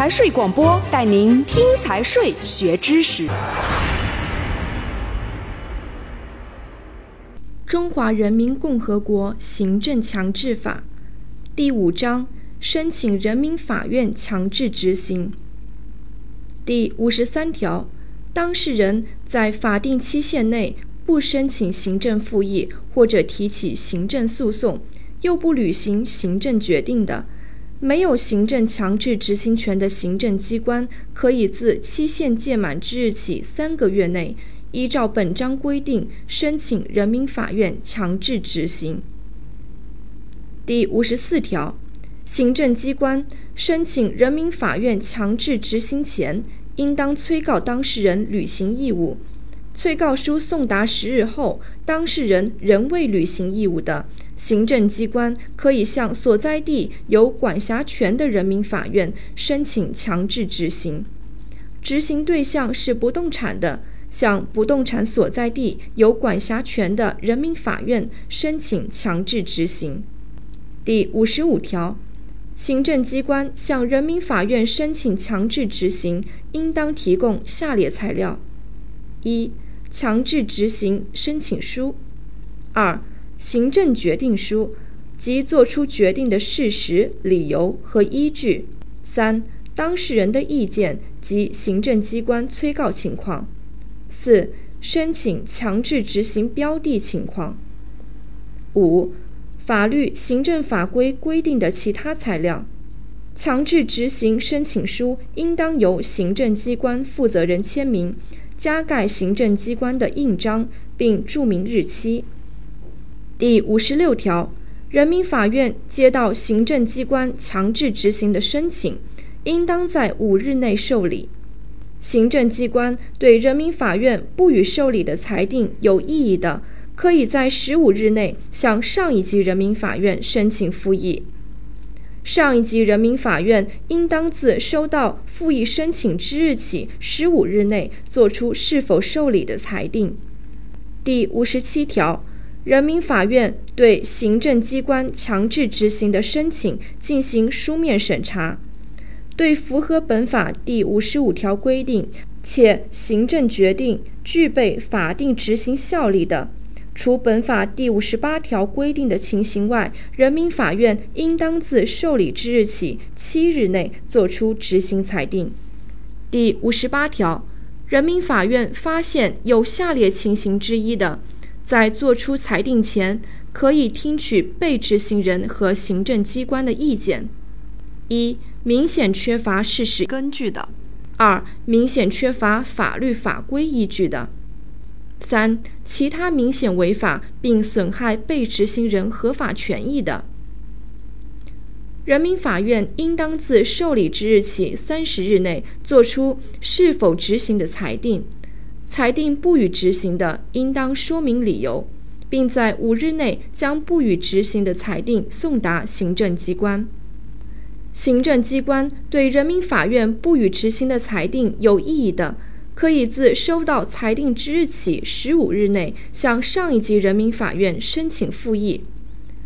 财税广播带您听财税学知识。中华人民共和国行政强制法第五章申请人民法院强制执行第五十三条，当事人在法定期限内不申请行政复议或者提起行政诉讼，又不履行行政决定的。没有行政强制执行权的行政机关，可以自期限届满之日起三个月内，依照本章规定申请人民法院强制执行。第五十四条，行政机关申请人民法院强制执行前，应当催告当事人履行义务。催告书送达十日后，当事人仍未履行义务的，行政机关可以向所在地有管辖权的人民法院申请强制执行。执行对象是不动产的，向不动产所在地有管辖权的人民法院申请强制执行。第五十五条，行政机关向人民法院申请强制执行，应当提供下列材料。一、强制执行申请书；二、行政决定书及作出决定的事实、理由和依据；三、当事人的意见及行政机关催告情况；四、申请强制执行标的情况；五、法律、行政法规规定的其他材料。强制执行申请书应当由行政机关负责人签名。加盖行政机关的印章，并注明日期。第五十六条，人民法院接到行政机关强制执行的申请，应当在五日内受理。行政机关对人民法院不予受理的裁定有异议的，可以在十五日内向上一级人民法院申请复议。上一级人民法院应当自收到复议申请之日起十五日内作出是否受理的裁定。第五十七条，人民法院对行政机关强制执行的申请进行书面审查，对符合本法第五十五条规定且行政决定具备法定执行效力的。除本法第五十八条规定的情形外，人民法院应当自受理之日起七日内作出执行裁定。第五十八条，人民法院发现有下列情形之一的，在作出裁定前，可以听取被执行人和行政机关的意见：一、明显缺乏事实根据的；二、明显缺乏法律法规依据的。三、其他明显违法并损害被执行人合法权益的，人民法院应当自受理之日起三十日内作出是否执行的裁定。裁定不予执行的，应当说明理由，并在五日内将不予执行的裁定送达行政机关。行政机关对人民法院不予执行的裁定有异议的，可以自收到裁定之日起十五日内向上一级人民法院申请复议。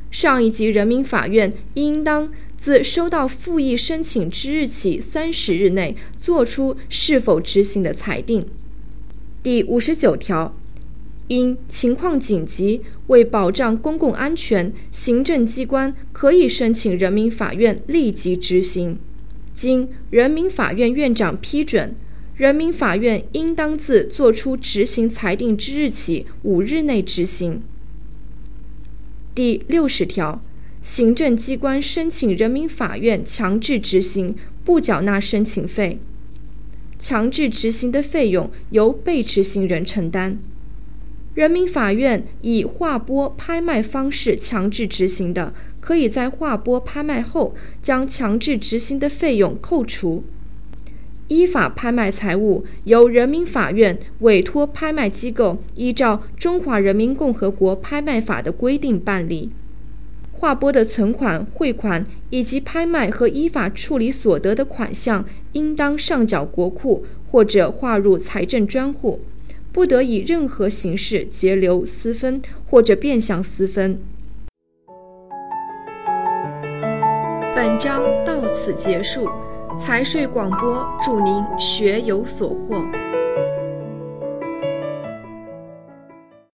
上一级人民法院应当自收到复议申请之日起三十日内作出是否执行的裁定。第五十九条，因情况紧急，为保障公共安全，行政机关可以申请人民法院立即执行，经人民法院院长批准。人民法院应当自作出执行裁定之日起五日内执行。第六十条，行政机关申请人民法院强制执行，不缴纳申请费，强制执行的费用由被执行人承担。人民法院以划拨、拍卖方式强制执行的，可以在划拨、拍卖后将强制执行的费用扣除。依法拍卖财物，由人民法院委托拍卖机构依照《中华人民共和国拍卖法》的规定办理。划拨的存款、汇款以及拍卖和依法处理所得的款项，应当上缴国库或者划入财政专户，不得以任何形式截留、私分或者变相私分。本章到此结束。财税广播，祝您学有所获。